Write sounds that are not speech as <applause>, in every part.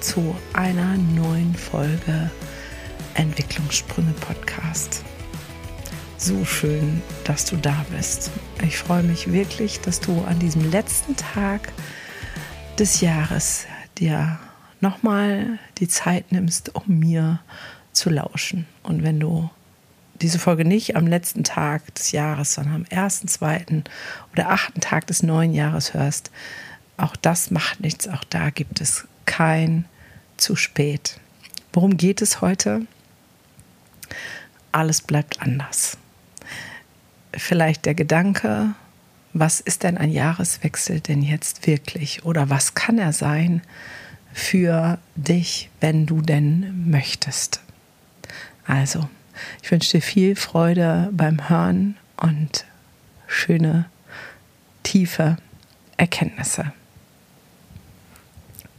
zu einer neuen Folge Entwicklungssprünge Podcast. So schön, dass du da bist. Ich freue mich wirklich, dass du an diesem letzten Tag des Jahres dir nochmal die Zeit nimmst, um mir zu lauschen. Und wenn du diese Folge nicht am letzten Tag des Jahres, sondern am ersten, zweiten oder achten Tag des neuen Jahres hörst, auch das macht nichts. Auch da gibt es kein zu spät. Worum geht es heute? Alles bleibt anders. Vielleicht der Gedanke, was ist denn ein Jahreswechsel denn jetzt wirklich? Oder was kann er sein für dich, wenn du denn möchtest? Also, ich wünsche dir viel Freude beim Hören und schöne, tiefe Erkenntnisse.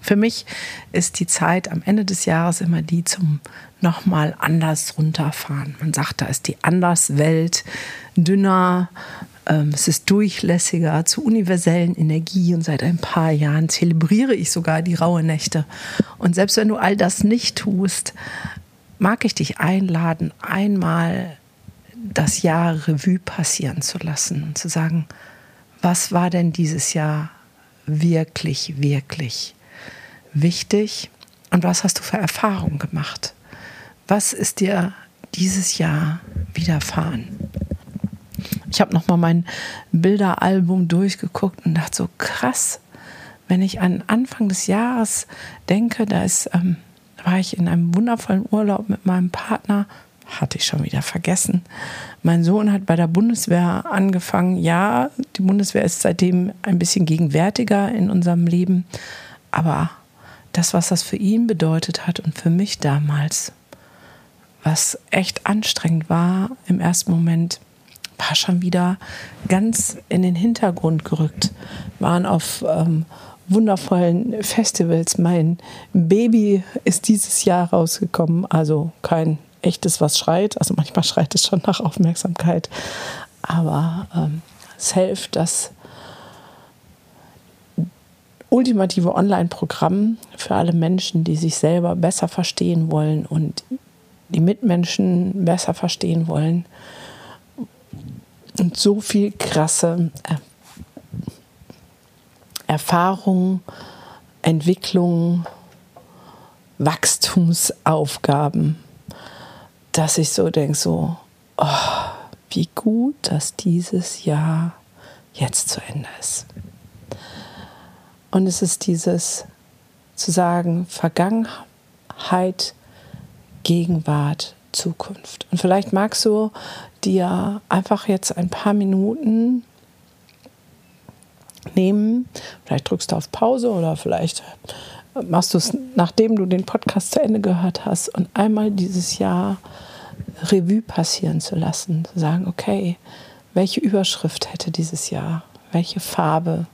Für mich ist die Zeit am Ende des Jahres immer die zum nochmal anders runterfahren. Man sagt, da ist die Anderswelt dünner, ähm, es ist durchlässiger zur universellen Energie und seit ein paar Jahren zelebriere ich sogar die raue Nächte. Und selbst wenn du all das nicht tust, mag ich dich einladen, einmal das Jahr Revue passieren zu lassen und zu sagen, was war denn dieses Jahr wirklich, wirklich wichtig und was hast du für Erfahrungen gemacht? Was ist dir dieses Jahr widerfahren? Ich habe nochmal mein Bilderalbum durchgeguckt und dachte so krass, wenn ich an Anfang des Jahres denke, da ist ähm, war ich in einem wundervollen Urlaub mit meinem Partner. Hatte ich schon wieder vergessen. Mein Sohn hat bei der Bundeswehr angefangen. Ja, die Bundeswehr ist seitdem ein bisschen gegenwärtiger in unserem Leben. Aber das, was das für ihn bedeutet hat und für mich damals, was echt anstrengend war im ersten Moment, war schon wieder ganz in den Hintergrund gerückt. Waren auf ähm, wundervollen Festivals. Mein Baby ist dieses Jahr rausgekommen, also kein echtes, was schreit. Also manchmal schreit es schon nach Aufmerksamkeit. Aber ähm, Self, das ultimative Online-Programm für alle Menschen, die sich selber besser verstehen wollen und die Mitmenschen besser verstehen wollen. Und so viel krasse äh, Erfahrung, Entwicklung, Wachstumsaufgaben, dass ich so denke, so, oh, wie gut, dass dieses Jahr jetzt zu Ende ist. Und es ist dieses zu sagen, Vergangenheit, Gegenwart, Zukunft. Und vielleicht magst du dir einfach jetzt ein paar Minuten nehmen. Vielleicht drückst du auf Pause oder vielleicht machst du es, nachdem du den Podcast zu Ende gehört hast und einmal dieses Jahr Revue passieren zu lassen, zu sagen, okay, welche Überschrift hätte dieses Jahr? Welche Farbe?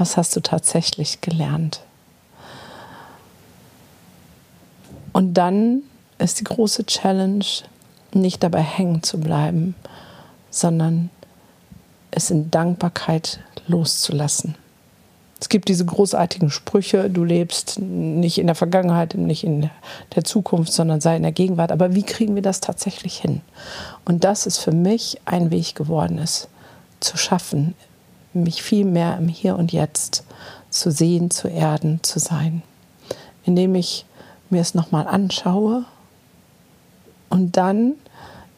Was hast du tatsächlich gelernt? Und dann ist die große Challenge, nicht dabei hängen zu bleiben, sondern es in Dankbarkeit loszulassen. Es gibt diese großartigen Sprüche, du lebst nicht in der Vergangenheit, nicht in der Zukunft, sondern sei in der Gegenwart. Aber wie kriegen wir das tatsächlich hin? Und das ist für mich ein Weg geworden, es zu schaffen, mich viel mehr im Hier und Jetzt zu sehen, zu erden, zu sein. Indem ich mir es nochmal anschaue und dann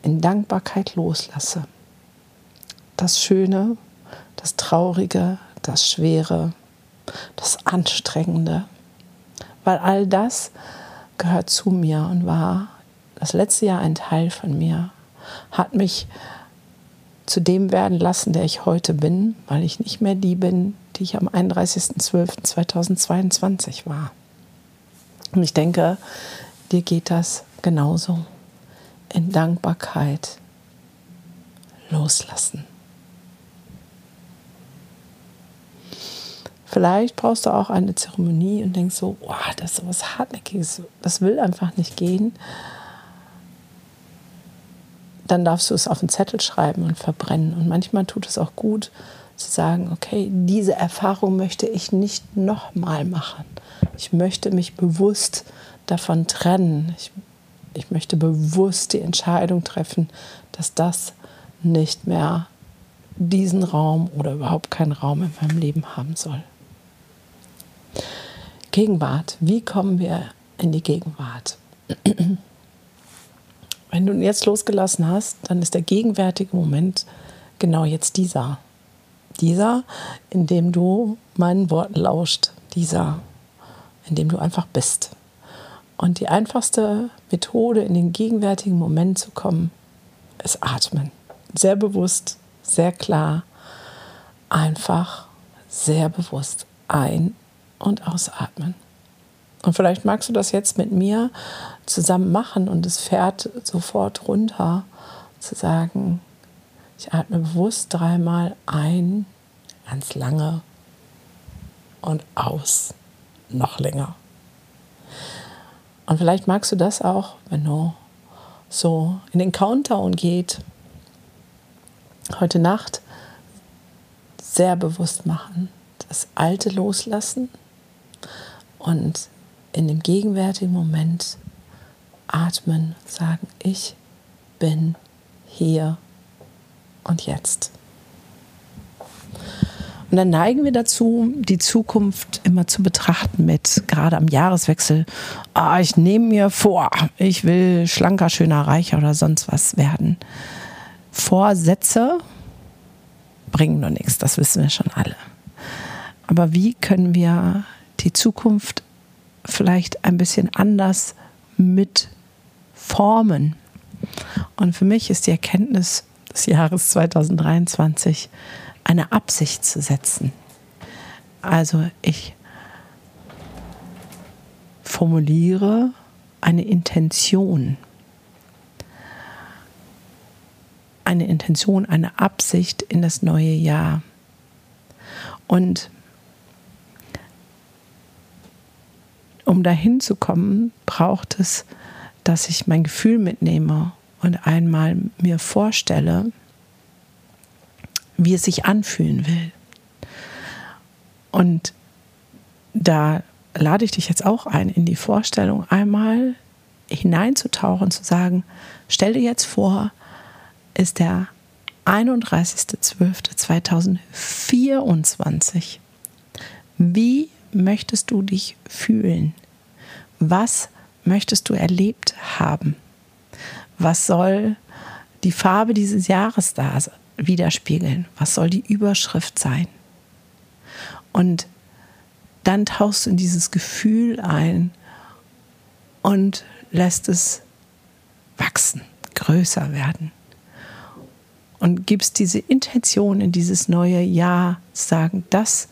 in Dankbarkeit loslasse. Das Schöne, das Traurige, das Schwere, das Anstrengende. Weil all das gehört zu mir und war das letzte Jahr ein Teil von mir, hat mich zu dem werden lassen, der ich heute bin, weil ich nicht mehr die bin, die ich am 31.12.2022 war. Und ich denke, dir geht das genauso. In Dankbarkeit loslassen. Vielleicht brauchst du auch eine Zeremonie und denkst so, oh, das ist so was Hartnäckiges, das will einfach nicht gehen. Dann darfst du es auf einen Zettel schreiben und verbrennen. Und manchmal tut es auch gut zu sagen, okay, diese Erfahrung möchte ich nicht nochmal machen. Ich möchte mich bewusst davon trennen. Ich, ich möchte bewusst die Entscheidung treffen, dass das nicht mehr diesen Raum oder überhaupt keinen Raum in meinem Leben haben soll. Gegenwart. Wie kommen wir in die Gegenwart? <clears throat> Wenn du jetzt losgelassen hast, dann ist der gegenwärtige Moment genau jetzt dieser. Dieser, in dem du meinen Worten lauscht. Dieser, in dem du einfach bist. Und die einfachste Methode, in den gegenwärtigen Moment zu kommen, ist atmen. Sehr bewusst, sehr klar, einfach sehr bewusst ein- und ausatmen. Und vielleicht magst du das jetzt mit mir zusammen machen und es fährt sofort runter, zu sagen, ich atme bewusst dreimal ein, ganz lange und aus, noch länger. Und vielleicht magst du das auch, wenn du so in den Countdown geht, heute Nacht sehr bewusst machen, das Alte loslassen und in dem gegenwärtigen Moment atmen, sagen, ich bin hier und jetzt. Und dann neigen wir dazu, die Zukunft immer zu betrachten mit, gerade am Jahreswechsel, ah, ich nehme mir vor, ich will schlanker, schöner, reicher oder sonst was werden. Vorsätze bringen nur nichts, das wissen wir schon alle. Aber wie können wir die Zukunft vielleicht ein bisschen anders mit formen. Und für mich ist die Erkenntnis des Jahres 2023 eine Absicht zu setzen. Also ich formuliere eine Intention. Eine Intention, eine Absicht in das neue Jahr. Und um dahin zu kommen, braucht es, dass ich mein Gefühl mitnehme und einmal mir vorstelle, wie es sich anfühlen will. Und da lade ich dich jetzt auch ein, in die Vorstellung einmal hineinzutauchen, zu sagen, stell dir jetzt vor, ist der 31.12.2024. Wie möchtest du dich fühlen? Was möchtest du erlebt haben? Was soll die Farbe dieses Jahres da widerspiegeln? Was soll die Überschrift sein? Und dann tauchst du in dieses Gefühl ein und lässt es wachsen, größer werden. Und gibst diese Intention in dieses neue Jahr, sagen, das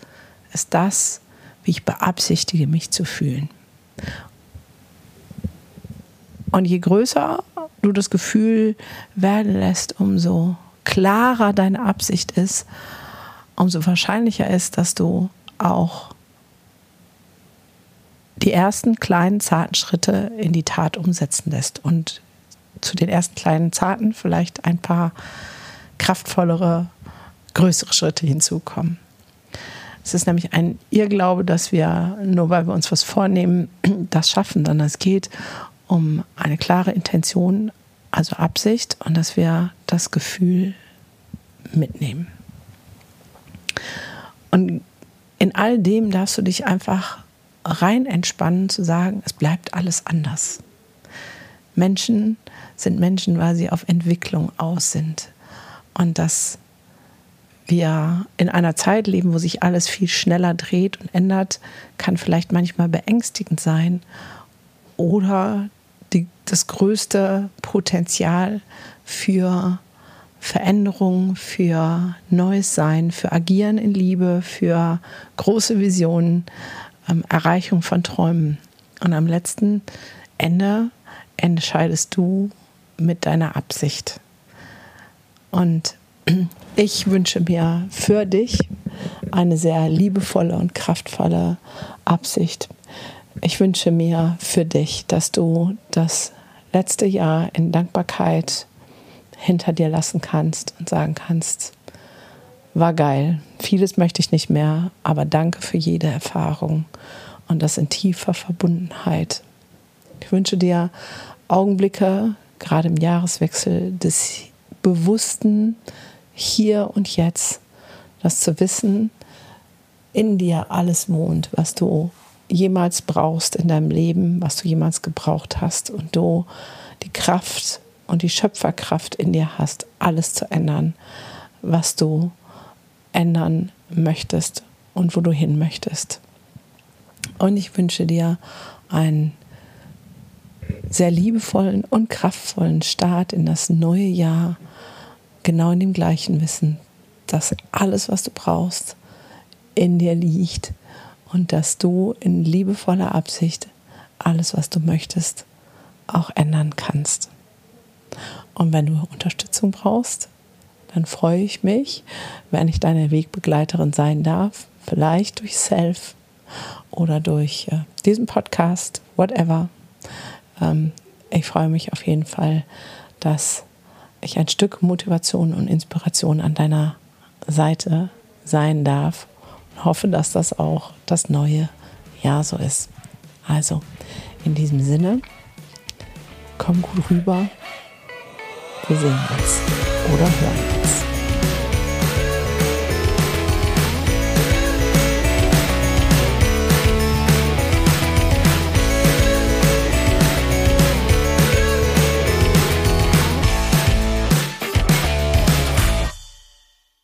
ist das, wie ich beabsichtige, mich zu fühlen. Und je größer du das Gefühl werden lässt, umso klarer deine Absicht ist, umso wahrscheinlicher ist, dass du auch die ersten kleinen zarten Schritte in die Tat umsetzen lässt und zu den ersten kleinen zarten vielleicht ein paar kraftvollere, größere Schritte hinzukommen. Es ist nämlich ein Irrglaube, dass wir nur weil wir uns was vornehmen, <clears throat> das schaffen, sondern es geht um eine klare Intention, also Absicht und dass wir das Gefühl mitnehmen. Und in all dem darfst du dich einfach rein entspannen zu sagen, es bleibt alles anders. Menschen sind Menschen, weil sie auf Entwicklung aus sind. Und das wir in einer Zeit leben, wo sich alles viel schneller dreht und ändert, kann vielleicht manchmal beängstigend sein oder die, das größte Potenzial für Veränderung, für neues Sein, für Agieren in Liebe, für große Visionen, ähm, Erreichung von Träumen. Und am letzten Ende entscheidest du mit deiner Absicht. Und <clears throat> ich wünsche mir für dich eine sehr liebevolle und kraftvolle Absicht. Ich wünsche mir für dich, dass du das letzte Jahr in Dankbarkeit hinter dir lassen kannst und sagen kannst, war geil. Vieles möchte ich nicht mehr, aber danke für jede Erfahrung. und das in tiefer Verbundenheit. Ich wünsche dir Augenblicke, gerade im Jahreswechsel, des bewussten Hier und Jetzt, das zu wissen, in dir alles wohnt, was du jemals brauchst in deinem Leben, was du jemals gebraucht hast und du die Kraft und die Schöpferkraft in dir hast, alles zu ändern, was du ändern möchtest und wo du hin möchtest. Und ich wünsche dir einen sehr liebevollen und kraftvollen Start in das neue Jahr, genau in dem gleichen Wissen, dass alles, was du brauchst, in dir liegt und dass du in liebevoller Absicht alles, was du möchtest, auch ändern kannst. Und wenn du Unterstützung brauchst, dann freue ich mich, wenn ich deine Wegbegleiterin sein darf, vielleicht durch Self oder durch äh, diesen Podcast, whatever. Ähm, ich freue mich auf jeden Fall, dass ich ein Stück Motivation und Inspiration an deiner Seite sein darf hoffe, dass das auch das neue Jahr so ist. Also in diesem Sinne, komm gut rüber. Wir sehen uns oder hören uns.